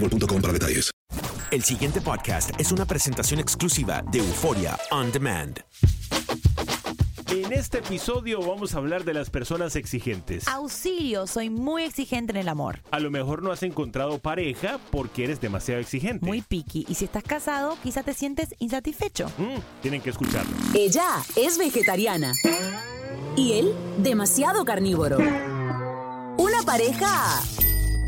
boostmobile.com para detalles. El siguiente podcast es una presentación exclusiva de Euforia On Demand. En este episodio vamos a hablar de las personas exigentes. Auxilio, soy muy exigente en el amor. A lo mejor no has encontrado pareja porque eres demasiado exigente. Muy picky. Y si estás casado, quizá te sientes insatisfecho. Mm, tienen que escucharlo. Ella es vegetariana. Y él, demasiado carnívoro. Una pareja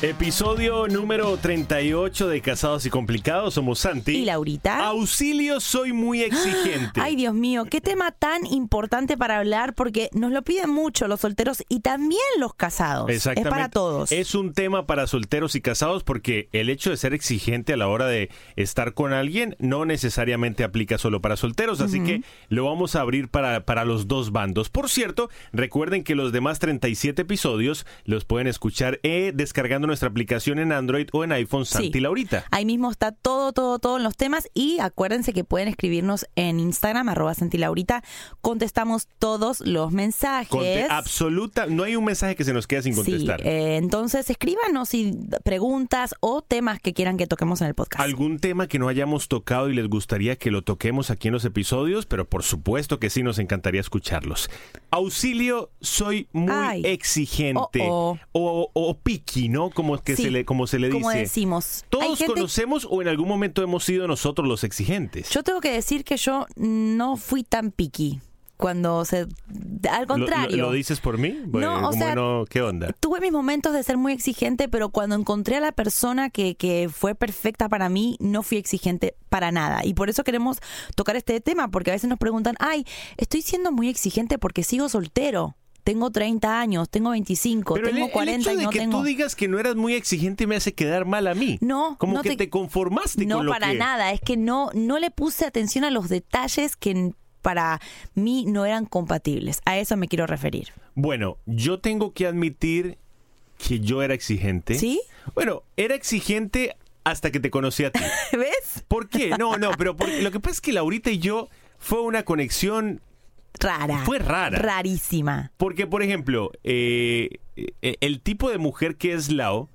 Episodio número 38 de Casados y Complicados. Somos Santi. ¿Y Laurita? Auxilio, soy muy exigente. Ay, Dios mío, qué tema tan importante para hablar porque nos lo piden mucho los solteros y también los casados. Exactamente. Es para todos. Es un tema para solteros y casados porque el hecho de ser exigente a la hora de estar con alguien no necesariamente aplica solo para solteros, así que lo vamos a abrir para, para los dos bandos. Por cierto, recuerden que los demás 37 episodios los pueden escuchar eh, descargando nuestra aplicación en Android o en iPhone Santi Sí. Laurita. Ahí mismo está todo, todo, todo en los temas y acuérdense que pueden escribirnos en Instagram, arroba Santilaurita. Contestamos todos los mensajes. Conte- absoluta, no hay un mensaje que se nos quede sin contestar. Sí, eh, entonces escríbanos si preguntas o temas que quieran que toquemos en el podcast. ¿Algún tema que no hayamos tocado y les gustaría que lo toquemos aquí en los episodios? Pero por supuesto que sí, nos encantaría escucharlos. Auxilio, soy muy Ay. exigente. Oh, O, o picky, ¿no? Como, que Sí, se le, como se le dice. Como decimos. Todos gente- conocemos o en algún momento hemos sido nosotros los exigentes. Yo tengo que decir que yo no fui tan picky cuando se... Al ¿Lo- contrario. ¿Lo, lo dices por mí? Bueno, No, o sea, no, ¿Qué onda? Tuve mis momentos de ser muy exigente, pero cuando encontré a la persona que, que fue perfecta para mí, no fui exigente para nada. Y por eso queremos tocar este tema, porque a veces nos preguntan, ay, estoy siendo muy exigente porque sigo soltero. Tengo 30 años, tengo 25, Pero el- tengo el, 40 hecho y de no que tengo... tú digas que no eras muy exigente me hace quedar mal a mí. No, Como no que te- te, conformaste No con lo para que... nada, es que no, no le puse atención a los detalles que para mí no eran compatibles. A eso me quiero referir. Bueno, yo tengo que admitir que yo era exigente. ¿Sí? Bueno, era exigente hasta que te conocí a ti. ¿Ves? ¿Por qué? No, no, pero por- lo que pasa es que Laurita y yo fue una conexión Rara. Fue rara. Rarísima. Porque, por ejemplo, eh, eh, el tipo de mujer que es Lau,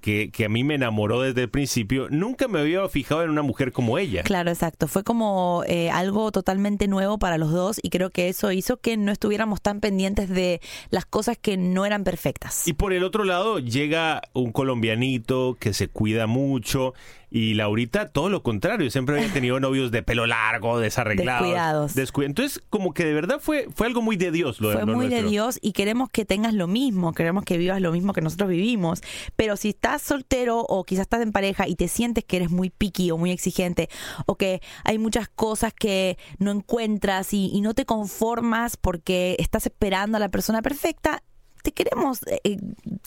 que, que a mí me enamoró desde el principio, nunca me había fijado en una mujer como ella. Claro, exacto. Fue como eh, algo totalmente nuevo para los dos y creo que eso hizo que no estuviéramos tan pendientes de las cosas que no eran perfectas. Y por el otro lado llega un colombianito que se cuida mucho, Y Laurita, todo lo contrario, siempre había tenido novios de pelo largo, desarreglados. Descuidados. descu- Entonces, como que de verdad fue, fue algo muy de Dios lo, Fue lo muy de nuestro. Dios y queremos que tengas lo mismo, queremos que vivas lo mismo que nosotros vivimos. Pero si estás soltero o quizás estás en pareja y te sientes que eres muy picky o muy exigente o que hay muchas cosas que no encuentras y, y no te conformas porque estás esperando a la persona perfecta, te queremos eh,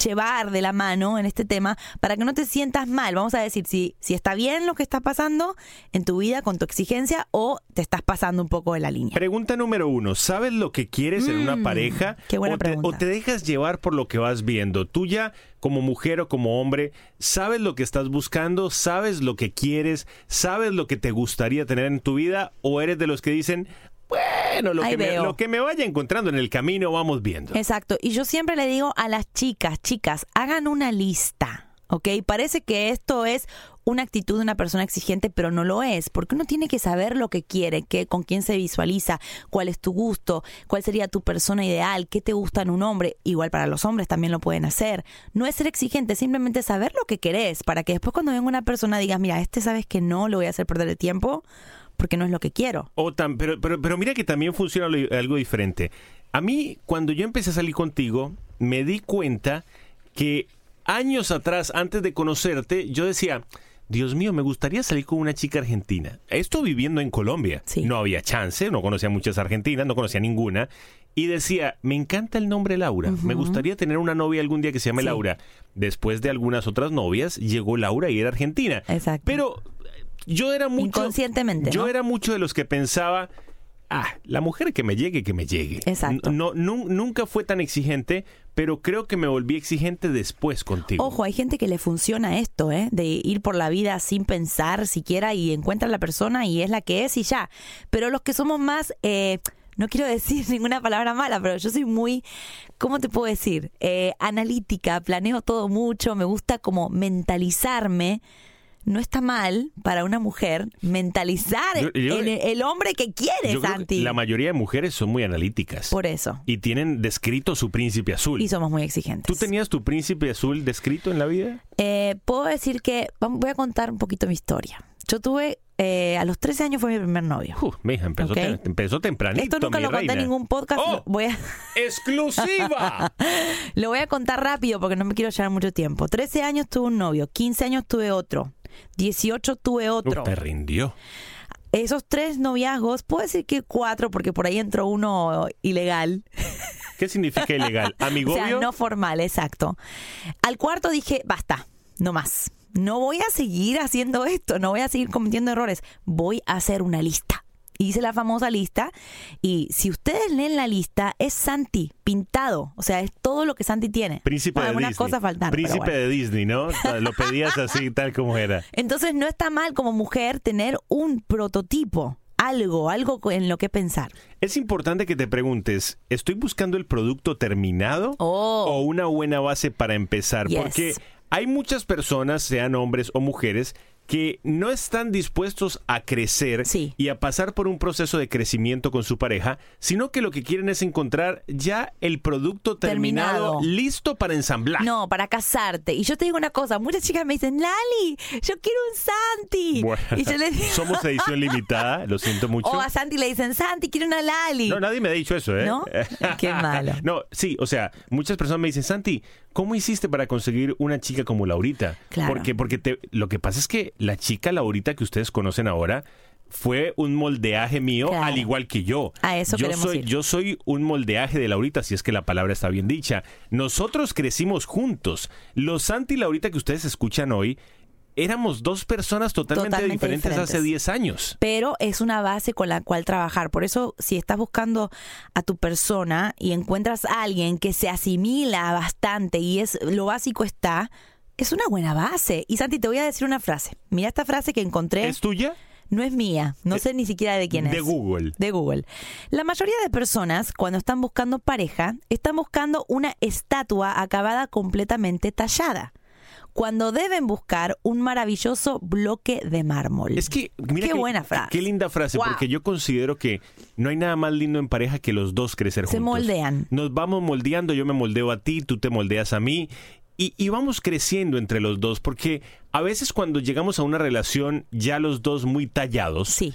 llevar de la mano en este tema para que no te sientas mal. Vamos a decir si, si está bien lo que está pasando en tu vida con tu exigencia o te estás pasando un poco de la línea. Pregunta número uno, ¿sabes lo que quieres en una Mm, pareja? qué buena o te, pregunta. o te dejas llevar por lo que vas viendo? Tú ya, como mujer o como hombre, ¿sabes lo que estás buscando? ¿Sabes lo que quieres? ¿Sabes lo que te gustaría tener en tu vida? ¿O eres de los que dicen, bueno, lo, Ahí que me, veo. lo que me vaya encontrando en el camino vamos viendo? Exacto. Y yo siempre le digo a las chicas, chicas, hagan una lista. ¿Ok? Parece que esto es una actitud de una persona exigente, pero no lo es, porque uno tiene que saber lo que quiere, qué, con quién se visualiza, cuál es tu gusto, cuál sería tu persona ideal, qué te gusta en un hombre. Igual para los hombres también lo pueden hacer. No es ser exigente, simplemente saber lo que querés, para que después cuando venga una persona digas, mira, este sabes que no lo voy a hacer perder el tiempo, porque no es lo que quiero. O tam- pero, pero, pero mira que también funciona algo diferente. A mí, cuando yo empecé a salir contigo, me di cuenta que años atrás, antes de conocerte, yo decía, Dios mío, me gustaría salir con una chica argentina. Esto viviendo en Colombia. No había chance, no conocía muchas argentinas, no conocía ninguna. Y decía, me encanta el nombre Laura. Me gustaría tener una novia algún día que se llame Laura. Después de algunas otras novias, llegó Laura y era argentina. Exacto. Pero yo era mucho. Inconscientemente, Yo ¿no? era mucho de los que pensaba. Ah, la mujer que me llegue, que me llegue. Exacto. No, nu- nunca fue tan exigente, pero creo que me volví exigente después contigo. Ojo, hay gente que le funciona esto, ¿eh? De ir por la vida sin pensar siquiera y encuentra a la persona y es la que es y ya. Pero los que somos más, eh, no quiero decir ninguna palabra mala, pero yo soy muy, ¿cómo te puedo decir? Eh, analítica, planeo todo mucho, me gusta como mentalizarme. No está mal para una mujer mentalizar Yo- yo- el, el hombre que quiere, Yo creo que Santi. la mayoría de mujeres son muy analíticas. Por eso. Y tienen descrito su príncipe azul. Y somos muy exigentes. ¿Tú tenías tu príncipe azul descrito en la vida? Eh, puedo decir que voy a contar un poquito mi historia. Yo tuve, eh, a los 13 años fue mi primer novio. Uh, mija, empezó, Ok. te- empezó tempranito, Esto nunca mi lo conté en reina. ningún podcast. ¡Oh! Voy a, ¡Exclusiva! lo voy a contar rápido porque no me quiero llevar mucho tiempo. 13 años tuve un novio, 15 años tuve otro, 18 tuve otro. Te rindió. Esos tres noviazgos, puedo decir que cuatro porque por ahí entró uno ilegal. ¿Qué significa ilegal? O ¿Amigobio? sea, no formal, exacto. Al cuarto dije, basta, no más. No voy a seguir haciendo esto, no voy a seguir cometiendo errores. Voy a hacer una lista. Hice la famosa lista y si ustedes leen la lista, es Santi, pintado. O sea, es todo lo que Santi tiene. Príncipe Bueno, de algunas Disney. cosas faltaron. pero Príncipe bueno. de Disney, ¿no? Lo pedías así, tal como era. Entonces no está mal como mujer tener un prototipo, algo, algo en lo que pensar. Es importante que te preguntes, ¿estoy buscando el producto terminado o una buena base para empezar? Oh. Yes. Porque hay muchas personas, sean hombres o mujeres, que no están dispuestos a crecer y a pasar por un proceso de crecimiento con su pareja, sino que lo que quieren es encontrar ya el producto terminado, Terminado. listo para ensamblar. No, para casarte. Y yo te digo una cosa, muchas chicas me dicen, Lali, yo quiero un Santi. Bueno, Y yo le digo, somos edición limitada, lo siento mucho. o a Santi le dicen, Santi, quiero una Lali. No, nadie me ha dicho eso, ¿eh? ¿No? Qué malo. No, sí, o sea, muchas personas me dicen, Santi, ¿cómo hiciste para conseguir una chica como Laurita? Claro. Porque, porque te- lo que pasa es que la chica Laurita que ustedes conocen ahora fue un moldeaje mío, Claro. al igual que yo. A eso yo soy, ir. yo soy un moldeaje de Laurita, si es que la palabra está bien dicha. Nosotros crecimos juntos. Los Santi y Laurita que ustedes escuchan hoy, éramos dos personas totalmente, Totalmente diferentes, hace diferentes. 10 años. Pero es una base con la cual trabajar. Por eso, si estás buscando a tu persona y encuentras a alguien que se asimila bastante y es lo básico está, es una buena base. Y Santi, te voy a decir una frase. Mira esta frase que encontré. ¿Es tuya? No es mía. No sé ni siquiera de quién es. De Google. de Google. La mayoría de personas, cuando están buscando pareja, están buscando una estatua acabada completamente tallada. Cuando deben buscar un maravilloso bloque de mármol. Es que, mira Qué qué, buena frase. Qué linda frase, Wow. porque yo considero que no hay nada más lindo en pareja que los dos crecer Se juntos. moldean. Nos vamos moldeando, yo me moldeo a ti, tú te moldeas a mí. y, y vamos creciendo entre los dos, porque a veces cuando llegamos a una relación ya los dos muy tallados, Sí.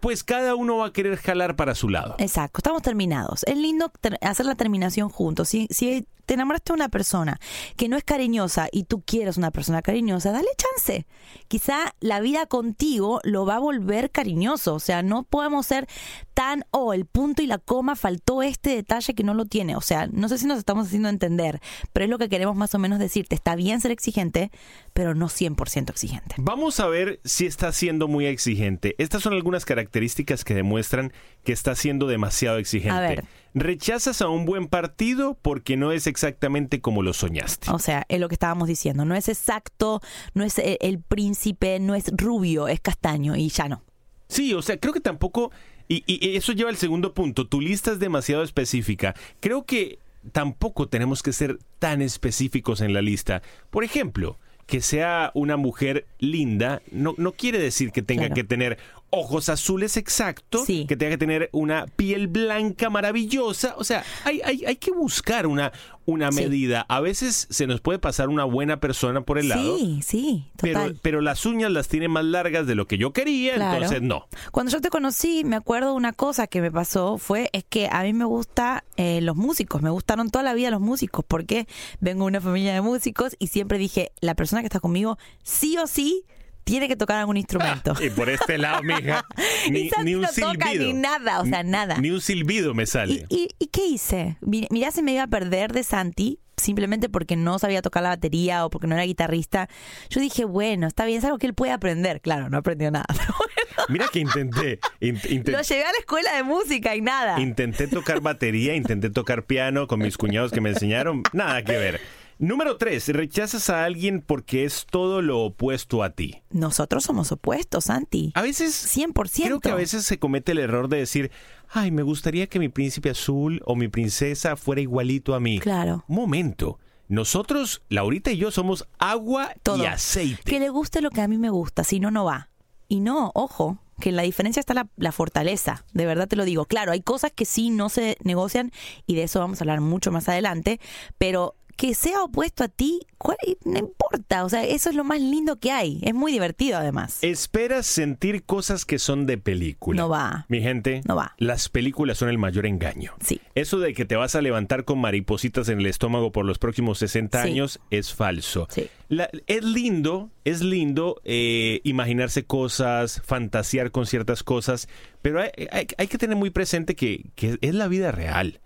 pues cada uno va a querer jalar para su lado. Exacto, estamos terminados. Es lindo ter- hacer la terminación juntos. Si, si te enamoraste de una persona que no es cariñosa y tú quieres una persona cariñosa, dale chance. Quizá la vida contigo lo va a volver cariñoso. O sea, no podemos ser tan, oh, el punto y la coma faltó este detalle que no lo tiene. O sea, no sé si nos estamos haciendo entender, pero es lo que queremos más o menos decirte. Está bien ser exigente, pero no 100% exigente. Vamos a ver si está siendo muy exigente. Estas son algunas características que demuestran que está siendo demasiado exigente. A ver. Rechazas a un buen partido porque no es exactamente como lo soñaste. O sea, es lo que estábamos diciendo. No es exacto, no es el, el príncipe, no es rubio, es castaño y ya no. Sí, o sea, creo que tampoco, y, y eso lleva al segundo punto, tu lista es demasiado específica. Creo que tampoco tenemos que ser tan específicos en la lista. Por ejemplo, que sea una mujer linda no, no quiere decir que tenga Claro. que tener ojos azules exactos, Sí. que tenga que tener una piel blanca maravillosa. O sea, hay, hay, hay que buscar una, una Sí. medida. A veces se nos puede pasar una buena persona por el lado. Sí, sí, Pero, total. pero las uñas las tiene más largas de lo que yo quería, Claro. entonces no. Cuando yo te conocí, me acuerdo una cosa que me pasó, fue es que a mí me gusta eh, los músicos, me gustaron toda la vida los músicos, porque vengo de una familia de músicos y siempre dije, la persona que está conmigo, sí o sí, tiene que tocar algún instrumento. Y por este lado, mija, ni, ni un no toca silbido. ni nada, o sea, nada. Ni un silbido me sale. ¿Y, y, y qué hice? Mi- Mirá, se me iba a perder de Santi simplemente porque no sabía tocar la batería o porque no era guitarrista. Yo dije, bueno, está bien, es algo que él puede aprender. Claro, no aprendió nada. Mira que intenté. in- inten- lo llevé a la escuela de música y nada. intenté tocar batería, intenté tocar piano con mis cuñados que me enseñaron. Nada que ver. Número tres, rechazas a alguien porque es todo lo opuesto a ti. Nosotros somos opuestos, Santi. A veces 100%. Creo que a veces se comete el error de decir, ay, me gustaría que mi príncipe azul o mi princesa fuera igualito a mí. Claro. Un momento. Nosotros, Laurita y yo, somos agua Todo. y aceite. Que le guste lo que a mí me gusta, si no, no va. Y no, ojo, que en la diferencia está la, la fortaleza, de verdad te lo digo. Claro, hay cosas que sí no se negocian y de eso vamos a hablar mucho más adelante, pero que sea opuesto a ti, ¿cuál- no importa, o sea, eso es lo más lindo que hay, es muy divertido además. Esperas sentir cosas que son de película. No va. Mi gente, No va. las películas son el mayor engaño. Sí. Eso de que te vas a levantar con maripositas en el estómago por los próximos 60 Sí. años es falso. Sí. La- es lindo, es lindo eh, imaginarse cosas, fantasear con ciertas cosas, pero hay, hay- hay que tener muy presente que, que es la vida real.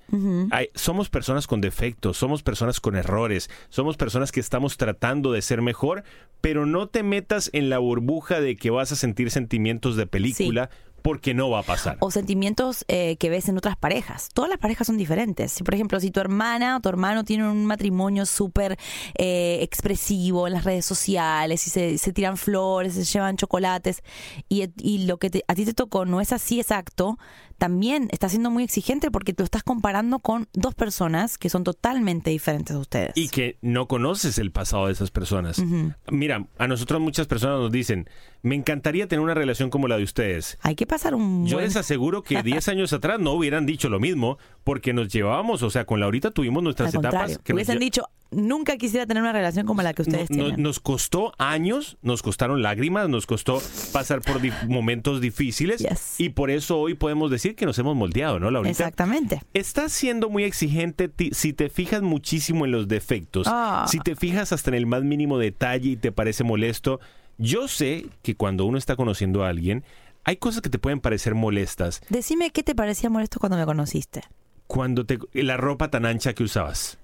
Hay- somos personas con defectos, somos personas con errores, somos personas que estamos tratando de ser mejor, pero no te metas en la burbuja de que vas a sentir sentimientos de película porque no va a pasar. O sentimientos eh, que ves en otras parejas. Todas las parejas son diferentes. Si, por ejemplo, si tu hermana o tu hermano tienen un matrimonio súper eh, expresivo en las redes sociales y se, tiran flores, se llevan chocolates y, y lo que te- a ti te tocó no es así exacto, también está siendo muy exigente porque te lo estás comparando con dos personas que son totalmente diferentes a ustedes. Y que no conoces el pasado de esas personas. Mira, a nosotros muchas personas nos dicen, me encantaría tener una relación como la de ustedes. Hay que pasar un Yo buen- les aseguro que 10 años atrás no hubieran dicho lo mismo, porque nos llevábamos, o sea, con Laurita tuvimos nuestras Al etapas que nos hubiesen lle- dicho, nunca quisiera tener una relación como la que ustedes no- tienen. nos costó años, nos costaron lágrimas, nos costó pasar por di- momentos difíciles Yes. y por eso hoy podemos decir que nos hemos moldeado, ¿no, Laurita? Exactamente. Estás siendo muy exigente si te fijas muchísimo en los defectos, Ah. si te fijas hasta en el más mínimo detalle y te parece molesto. Yo sé que cuando uno está conociendo a alguien, hay cosas que te pueden parecer molestas. Decime qué te parecía molesto cuando me conociste. Cuando te la ropa tan ancha que usabas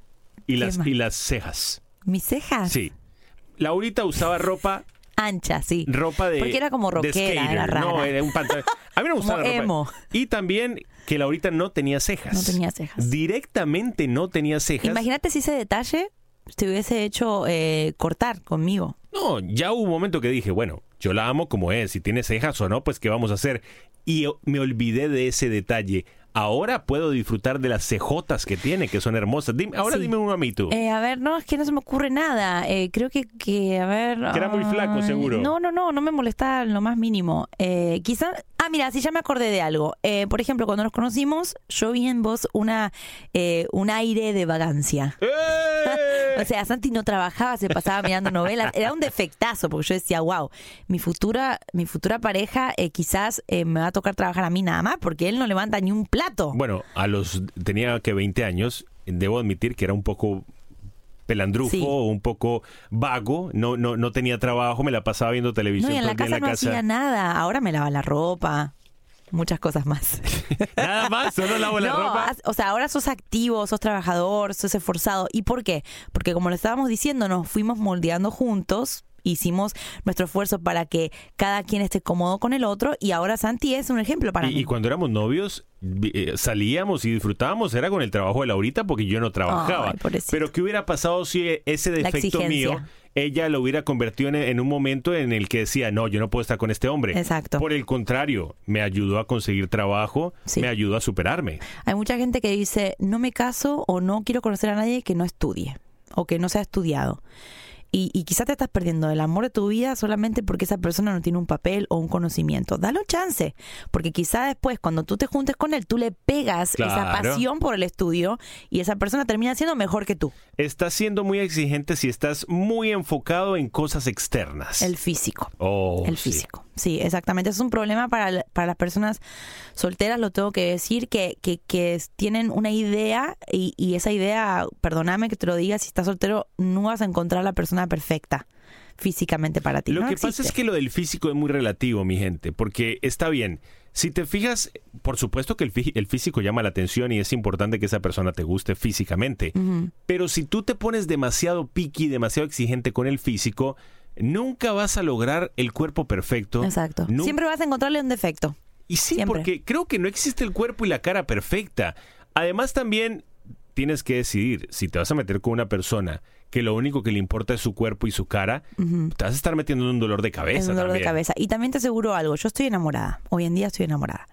y las más? y las cejas. ¿Mis cejas? Sí. Laurita usaba ropa Ancha, sí. ropa de Porque era como rockera, era rara. No, era un pantalón. A mí me gustaba Como la ropa. emo. Y también que Laurita no tenía cejas. No tenía cejas. Directamente no tenía cejas. Imagínate si ese detalle te hubiese hecho eh, cortar conmigo. No, ya hubo un momento que dije, bueno, yo la amo como es, si tiene cejas o no, pues qué vamos a hacer. Y yo me olvidé de ese detalle. Ahora puedo disfrutar de las cejotas que tiene, que son hermosas. Dime- ahora Sí. dime uno a mí tú. Eh, a ver, no, es que no se me ocurre nada. Eh, creo que, que, a ver... Que era muy flaco, seguro. No, no, no, no me molestaba lo más mínimo. Eh, quizá... Ah, mira, sí, ya me acordé de algo. Eh, por ejemplo, cuando nos conocimos, yo vi en vos una, eh, un aire de vagancia. ¡Eh! O sea, Santi no trabajaba, se pasaba mirando novelas. Era un defectazo, porque yo decía, wow, mi futura, mi futura pareja eh, quizás eh, me va a tocar trabajar a mí nada más, porque él no levanta ni un plato. Bueno, a los tenía que 20 años, debo admitir que era un poco pelandrufo, Sí. un poco vago, no, no, no tenía trabajo, me la pasaba viendo No, televisión y en la casa no hacía nada. Ahora me lava la ropa. Muchas cosas más. Nada más, solo lavo la no, ropa. o sea, ahora sos activo, sos trabajador, sos esforzado. ¿Y por qué? Porque como lo estábamos diciendo, nos fuimos moldeando juntos, hicimos nuestro esfuerzo para que cada quien esté cómodo con el otro y ahora Santi es un ejemplo para Y, mí. y cuando éramos novios, vi- eh, salíamos y disfrutábamos, era con el trabajo de Laurita porque yo no trabajaba. Ay. Pero ¿qué hubiera pasado si ese La defecto mío, ella lo hubiera convertido en, en un momento en el que decía, no, yo no puedo estar con este hombre? Exacto. Por el contrario, me ayudó a conseguir trabajo, Sí. me ayudó a superarme. Hay mucha gente que dice, no me caso o no quiero conocer a nadie que no estudie o que no sea estudiado. Y, y quizás te estás perdiendo el amor de tu vida solamente porque esa persona no tiene un papel o un conocimiento. Dale un chance, porque quizás después cuando tú te juntes con él, tú le pegas esa pasión por el estudio y esa persona termina siendo mejor que tú. Estás siendo muy exigente si estás muy enfocado en cosas externas. El físico. Oh, el sí. físico. Sí, exactamente. Es un problema para, para las personas solteras, lo tengo que decir, que, que, que tienen una idea y, y esa idea, perdóname que te lo diga, si estás soltero no vas a encontrar la persona perfecta físicamente para ti. Lo No que pasa es que lo del físico es muy relativo, mi gente, porque está bien. Si te fijas, por supuesto que el, fí- el físico llama la atención y es importante que esa persona te guste físicamente. Pero si tú te pones demasiado picky, demasiado exigente con el físico, nunca vas a lograr el cuerpo perfecto. Exacto. Siempre vas a encontrarle un defecto. y sí, Siempre. porque creo que no existe el cuerpo y la cara perfecta. Además, también tienes que decidir si te vas a meter con una persona que lo único que le importa es su cuerpo y su cara, te vas a estar metiendo en un dolor de cabeza. Es un dolor de cabeza. Y también te aseguro algo, yo estoy enamorada, hoy en día estoy enamorada.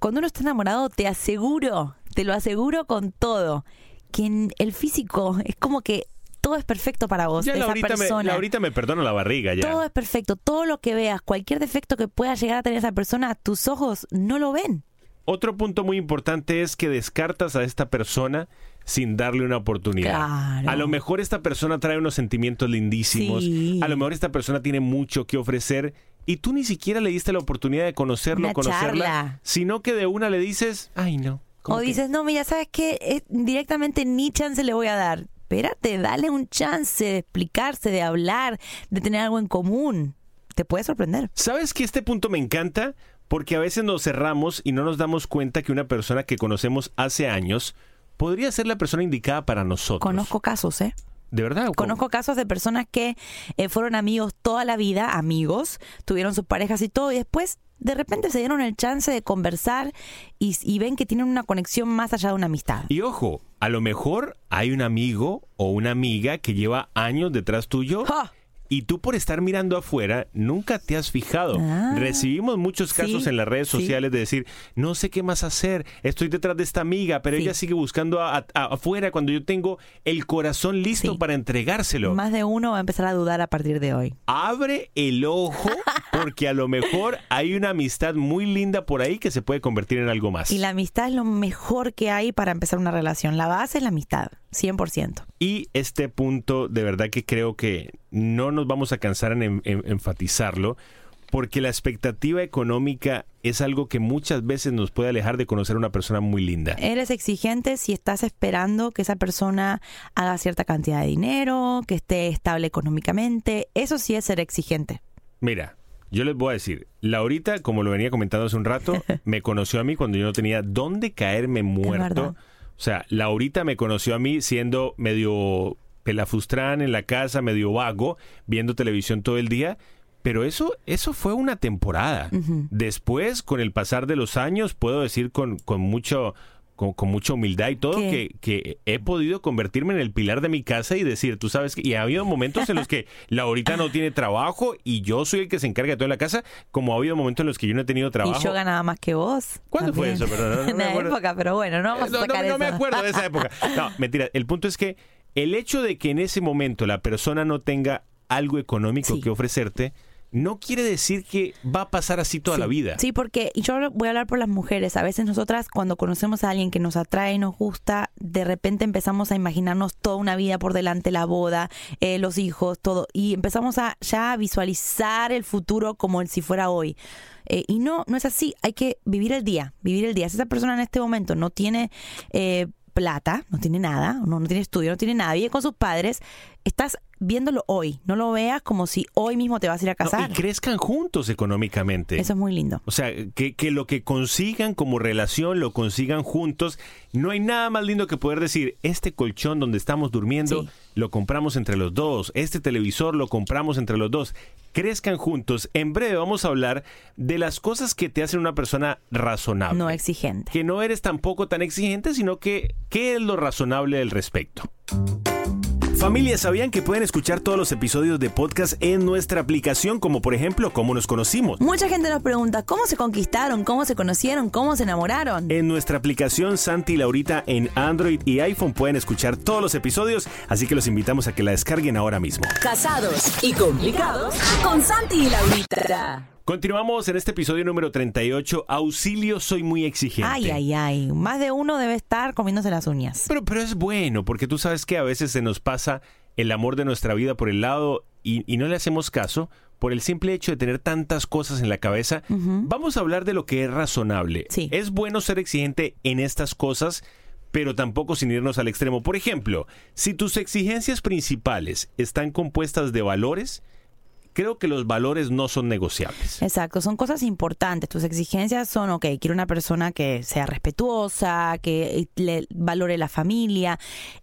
Cuando uno está enamorado, te aseguro, te lo aseguro con todo, que en el físico es como que todo es perfecto para vos, Ya de esa me. Laurita me perdona la barriga ya. Todo es perfecto, todo lo que veas, cualquier defecto que pueda llegar a tener esa persona, tus ojos no lo ven. Otro punto muy importante es que descartas a esta persona sin darle una oportunidad. Claro. A lo mejor esta persona trae unos sentimientos lindísimos, Sí. a lo mejor esta persona tiene mucho que ofrecer y tú ni siquiera le diste la oportunidad de conocerlo, Una conocerla, charla. sino que de una le dices, ay no. ¿cómo O que? dices, no, mira, ¿sabes qué? Eh, directamente ni chance le voy a dar. Espérate, dale un chance de explicarse, de hablar, de tener algo en común. Te puede sorprender. ¿Sabes que este punto me encanta? Porque a veces nos cerramos y no nos damos cuenta que una persona que conocemos hace años podría ser la persona indicada para nosotros. Conozco casos, ¿eh? ¿De verdad? ¿Cómo? Conozco casos de personas que eh, fueron amigos toda la vida, amigos, tuvieron sus parejas y todo, y después de repente se dieron el chance de conversar y, y ven que tienen una conexión más allá de una amistad. Y ojo, a lo mejor hay un amigo o una amiga que lleva años detrás tuyo ¡Ja! Y tú por estar mirando afuera nunca te has fijado. Ah. Recibimos muchos casos Sí, en las redes sí. sociales de decir, no sé qué más hacer, estoy detrás de esta amiga, pero Sí. ella sigue buscando a- a- afuera cuando yo tengo el corazón listo para entregárselo. Más de uno va a empezar a dudar a partir de hoy. Abre el ojo porque a lo mejor hay una amistad muy linda por ahí que se puede convertir en algo más. Y la amistad es lo mejor que hay para empezar una relación. La base es la amistad, 100%. Y este punto, de verdad que creo que no nos vamos a cansar en, en- en enfatizarlo, porque la expectativa económica es algo que muchas veces nos puede alejar de conocer a una persona muy linda. Eres exigente si estás esperando que esa persona haga cierta cantidad de dinero, que esté estable económicamente. Eso sí es ser exigente. Mira, yo les voy a decir, Laurita, como lo venía comentando hace un rato, me conoció a mí cuando yo no tenía dónde caerme muerto. O sea, Laurita me conoció a mí siendo medio pelafustrán en la casa, medio vago, viendo televisión todo el día. Pero eso, eso fue una temporada. Después, con el pasar de los años, puedo decir con, con mucho, con, con mucha humildad y todo, que, que he podido convertirme en el pilar de mi casa y decir, tú sabes que, y ha habido momentos en los que Laurita no tiene trabajo y yo soy el que se encarga de toda la casa, como ha habido momentos en los que yo no he tenido trabajo. Y yo ganaba más que vos. ¿Cuándo fue eso? Pero no- no me en la acuerdo. época, pero bueno, no vamos a No, no, sacar no me acuerdo de esa época. No, mentira. El punto es que el hecho de que en ese momento la persona no tenga algo económico Sí. que ofrecerte, no quiere decir que va a pasar así toda la vida. Sí, porque yo voy a hablar por las mujeres. A veces nosotras cuando conocemos a alguien que nos atrae y nos gusta, de repente empezamos a imaginarnos toda una vida por delante, la boda, eh, los hijos, todo. Y empezamos a ya a visualizar el futuro como el si fuera hoy. Eh, y no, no es así. Hay que vivir el día, vivir el día. Si esa persona en este momento no tiene eh, plata, no tiene nada, no, no tiene estudio, no tiene nada, con sus padres, estás viéndolo hoy. No lo veas como si hoy mismo te vas a ir a No, casar. y crezcan juntos económicamente. Eso es muy lindo. O sea, que, que lo que consigan como relación lo consigan juntos. No hay nada más lindo que poder decir, este colchón donde estamos durmiendo lo compramos entre los dos, este televisor lo compramos entre los dos. Crezcan juntos. En breve vamos a hablar de las cosas que te hacen una persona razonable. No exigente. Que no eres tampoco tan exigente, sino que qué es lo razonable al respecto. Familia, ¿sabían que pueden escuchar todos los episodios de podcast en nuestra aplicación, como por ejemplo, cómo nos conocimos? Mucha gente nos pregunta cómo se conquistaron, cómo se conocieron, cómo se enamoraron. En nuestra aplicación Santi y Laurita en Android y iPhone pueden escuchar todos los episodios, así que los invitamos a que la descarguen ahora mismo. Casados y complicados con Santi y Laurita. Continuamos en este episodio número 38, Auxilio, soy muy exigente. Ay, ay, ay. Más de uno debe estar comiéndose las uñas. Pero, pero es bueno, porque tú sabes que a veces se nos pasa el amor de nuestra vida por el lado y, y no le hacemos caso por el simple hecho de tener tantas cosas en la cabeza. Vamos a hablar de lo que es razonable. Es bueno ser exigente en estas cosas, pero tampoco sin irnos al extremo. Por ejemplo, si tus exigencias principales están compuestas de valores, creo que los valores no son negociables. Exacto, son cosas importantes. Tus exigencias son, ok, quiero una persona que sea respetuosa, que le valore la familia.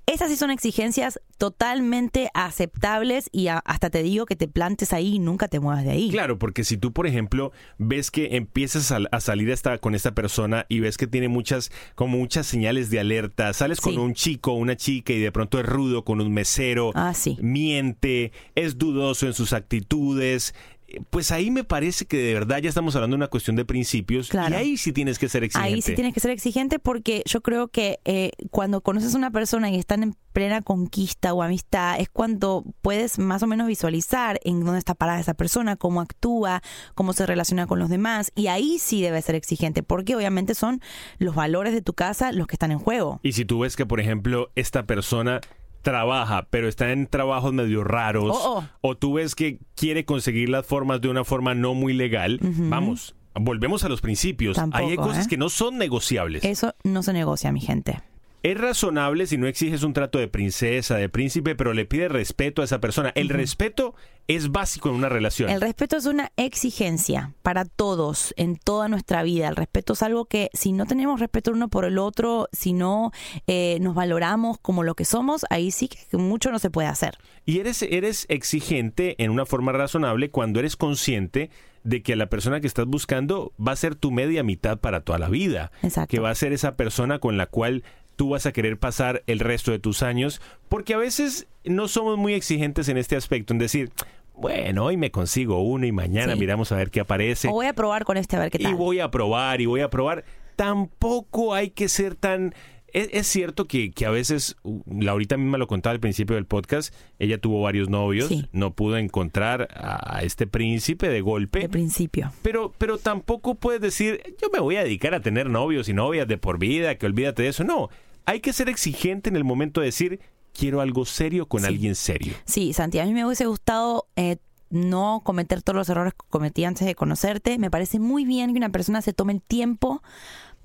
Esas sí son exigencias totalmente aceptables y a- hasta te digo que te plantes ahí y nunca te muevas de ahí. Claro, porque si tú, por ejemplo, ves que empiezas a, a salir esta, con esta persona y ves que tiene muchas, como muchas señales de alerta, sales con Sí. un chico o una chica y de pronto es rudo con un mesero, Ah, miente, es dudoso en sus actitudes. Eh, Pues ahí me parece que de verdad ya estamos hablando de una cuestión de principios Claro. y ahí sí tienes que ser exigente. Ahí sí tienes que ser exigente porque yo creo que eh, cuando conoces a una persona y están en plena conquista o amistad, es cuando puedes más o menos visualizar en dónde está parada esa persona, cómo actúa, cómo se relaciona con los demás. Y ahí sí debes ser exigente porque obviamente son los valores de tu casa los que están en juego. Y si tú ves que, por ejemplo, esta persona trabaja, pero está en trabajos medio raros, Oh, oh. o tú ves que quiere conseguir las formas de una forma no muy legal, vamos, volvemos a los principios. Tampoco, Ahí hay cosas ¿eh? que no son negociables. Eso no se negocia, mi gente. Es razonable si no exiges un trato de princesa, de príncipe, pero le pides respeto a esa persona. El respeto es básico en una relación. El respeto es una exigencia para todos en toda nuestra vida. El respeto es algo que si no tenemos respeto uno por el otro, si no eh, nos valoramos como lo que somos, ahí sí que mucho no se puede hacer. Y eres, eres exigente en una forma razonable cuando eres consciente de que la persona que estás buscando va a ser tu media mitad para toda la vida. Exacto. Que va a ser esa persona con la cual tú vas a querer pasar el resto de tus años. Porque a veces no somos muy exigentes en este aspecto, en decir, bueno, hoy me consigo uno y mañana Sí. miramos a ver qué aparece. O voy a probar con este a ver qué Y tal. voy a probar y voy a probar. Tampoco hay que ser tan... Es, es cierto que, que a veces, Laurita misma lo contaba al principio del podcast, ella tuvo varios novios, Sí. no pudo encontrar a este príncipe de golpe. De principio. Pero, pero tampoco puedes decir, yo me voy a dedicar a tener novios y novias de por vida, que olvídate de eso. No, hay que ser exigente en el momento de decir, quiero algo serio con Sí. alguien serio. Sí, Santi, a mí me hubiese gustado eh, no cometer todos los errores que cometí antes de conocerte. Me parece muy bien que una persona se tome el tiempo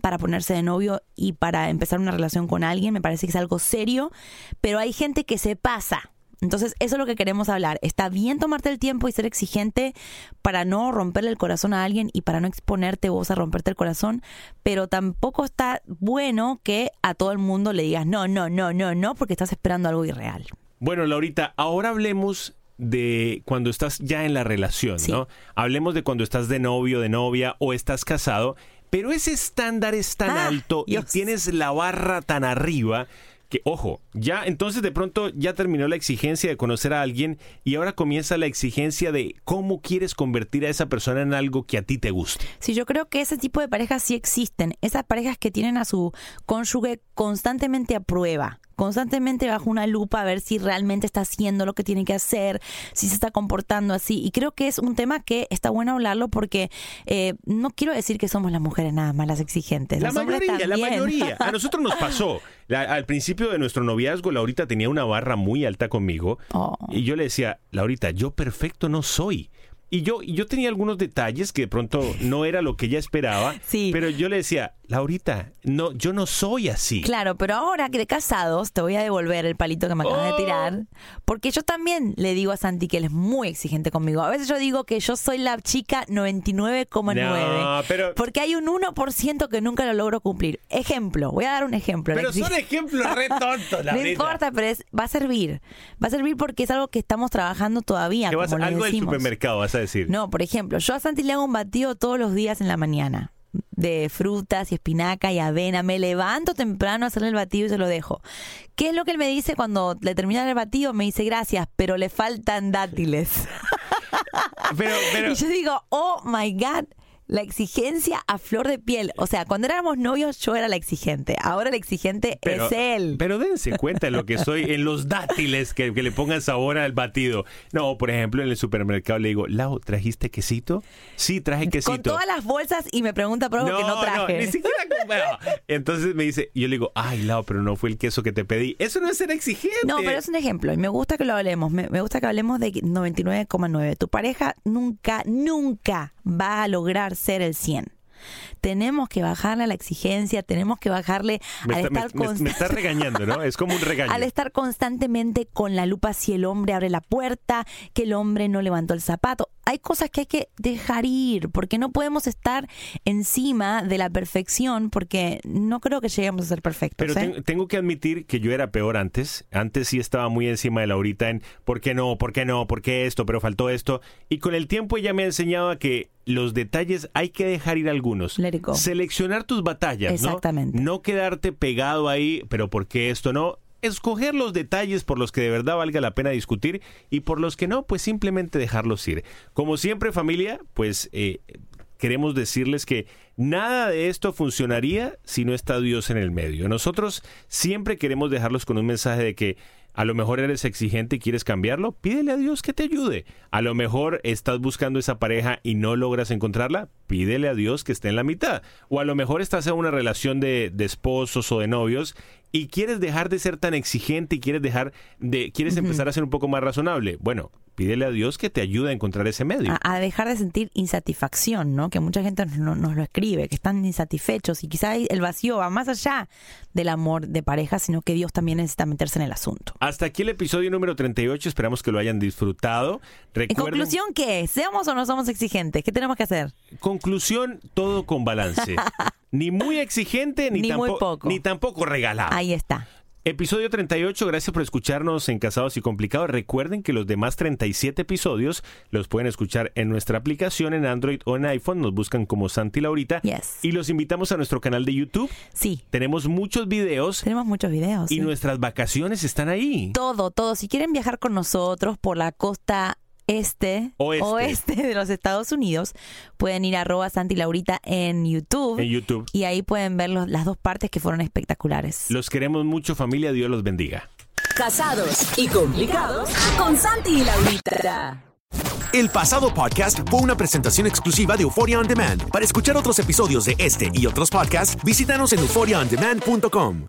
para ponerse de novio y para empezar una relación con alguien. Me parece que es algo serio, pero hay gente que se pasa. Entonces, eso es lo que queremos hablar. Está bien tomarte el tiempo y ser exigente para no romperle el corazón a alguien y para no exponerte vos a romperte el corazón, pero tampoco está bueno que a todo el mundo le digas no, no, no, no, no, porque estás esperando algo irreal. Bueno, Laurita, ahora hablemos de cuando estás ya en la relación, ¿no? Hablemos de cuando estás de novio, de novia o estás casado, pero ese estándar es tan Ah, alto Dios. y tienes la barra tan arriba que, ojo, ya entonces de pronto ya terminó la exigencia de conocer a alguien y ahora comienza la exigencia de cómo quieres convertir a esa persona en algo que a ti te guste. Sí, yo creo que ese tipo de parejas sí existen. Esas parejas que tienen a su cónyuge constantemente a prueba, constantemente bajo una lupa a ver si realmente está haciendo lo que tiene que hacer, si se está comportando así. Y creo que es un tema que está bueno hablarlo porque eh, no quiero decir que somos las mujeres nada más las exigentes. La mayoría, la mayoría. A nosotros nos pasó. La- al principio de nuestro noviazgo, Laurita tenía una barra muy alta conmigo. Oh. Y yo le decía, Laurita, yo perfecto no soy. Y yo, y yo tenía algunos detalles que de pronto no era lo que ella esperaba. Sí. Pero yo le decía, Laurita, no, yo no soy así. Claro, pero ahora que de casados te voy a devolver el palito que me acabas Oh. de tirar. Porque yo también le digo a Santi que él es muy exigente conmigo. A veces yo digo que yo soy la chica 99,9. No, pero- Porque hay un 1% que nunca lo logro cumplir. Ejemplo, voy a dar un ejemplo. Pero son ejemplos re tontos, No Laurita. importa, pero es- va a servir. Va a servir porque es algo que estamos trabajando todavía. ¿Qué vas algo del supermercado vas a decir. No, por ejemplo, yo a Santi le hago un batido todos los días en la mañana de frutas y espinaca y avena. Me levanto temprano a hacerle el batido y se lo dejo. ¿Qué es lo que él me dice cuando le termina el batido? Me dice gracias, pero le faltan dátiles. Pero, pero, Y yo digo, oh my God. La exigencia a flor de piel. O sea, cuando éramos novios yo era la exigente. Ahora la exigente pero, es él. pero dense cuenta en lo que soy, en los dátiles que, que le pongan sabor al batido. No, por ejemplo, en el supermercado le digo, Lau, ¿trajiste quesito? Sí, traje quesito. Con todas las bolsas y me pregunta por algo que no traje. ni siquiera. bueno, entonces me dice, yo le digo, ay, Lau, pero no fue el queso que te pedí. Eso no es ser exigente. No, pero es un ejemplo y me gusta que lo hablemos. Me, me gusta que hablemos de 99,9. Tu pareja nunca, nunca va a lograr ser el 100. Tenemos que bajarle a la exigencia, tenemos que bajarle me, al está, estar me- me está regañando, ¿no? Es como un regaño. al estar constantemente con la lupa si el hombre abre la puerta, que el hombre no levantó el zapato. Hay cosas que hay que dejar ir, porque no podemos estar encima de la perfección, porque no creo que lleguemos a ser perfectos. Pero ¿eh? ten- tengo que admitir que yo era peor antes. Antes sí estaba muy encima de Laurita en ¿por qué no? ¿Por qué no? ¿Por qué esto? Pero faltó esto. Y con el tiempo ella me ha enseñado a que los detalles hay que dejar ir algunos. Seleccionar tus batallas, ¿no? Exactamente. No quedarte pegado ahí, pero ¿por qué esto no? Escoger los detalles por los que de verdad valga la pena discutir y por los que no, pues simplemente dejarlos ir. Como siempre, familia, pues eh, queremos decirles que nada de esto funcionaría si no está Dios en el medio. Nosotros siempre queremos dejarlos con un mensaje de que a lo mejor eres exigente y quieres cambiarlo, pídele a Dios que te ayude. A lo mejor estás buscando esa pareja y no logras encontrarla, pídele a Dios que esté en la mitad. O a lo mejor estás en una relación de, de esposos o de novios y quieres dejar de ser tan exigente y quieres dejar de quieres empezar a ser un poco más razonable. Bueno, pídele a Dios que te ayude a encontrar ese medio. a, a dejar de sentir insatisfacción, ¿no? Que mucha gente nos, no- nos lo escribe, que están insatisfechos y quizá el vacío va más allá del amor de pareja, sino que Dios también necesita meterse en el asunto. Hasta aquí el episodio número 38, esperamos que lo hayan disfrutado. En Recuerden, conclusión, ¿qué? ¿Seamos o no somos exigentes? ¿Qué tenemos que hacer? conclusión, todo con balance. ni muy exigente, ni, Ni muy tampo- poco. ni tampoco regalado. Ahí está. Episodio 38, gracias por escucharnos en Casados y Complicados. Recuerden que los demás 37 episodios los pueden escuchar en nuestra aplicación en Android o en iPhone. Nos buscan como Santi Laurita. Yes. Y los invitamos a nuestro canal de YouTube. Sí, Tenemos muchos videos tenemos muchos videos. y sí. nuestras vacaciones están ahí. Todo, todo. Si quieren viajar con nosotros por la costa este, Oeste. de los Estados Unidos, pueden ir a arroba Santi Laurita en YouTube. En YouTube. Y ahí pueden ver los- las dos partes que fueron espectaculares. Los queremos mucho, familia. Dios los bendiga. Casados y complicados con Santi y Laurita. El pasado podcast fue una presentación exclusiva de Euphoria On Demand. Para escuchar otros episodios de este y otros podcasts, visítanos en euphoriaondemand.com.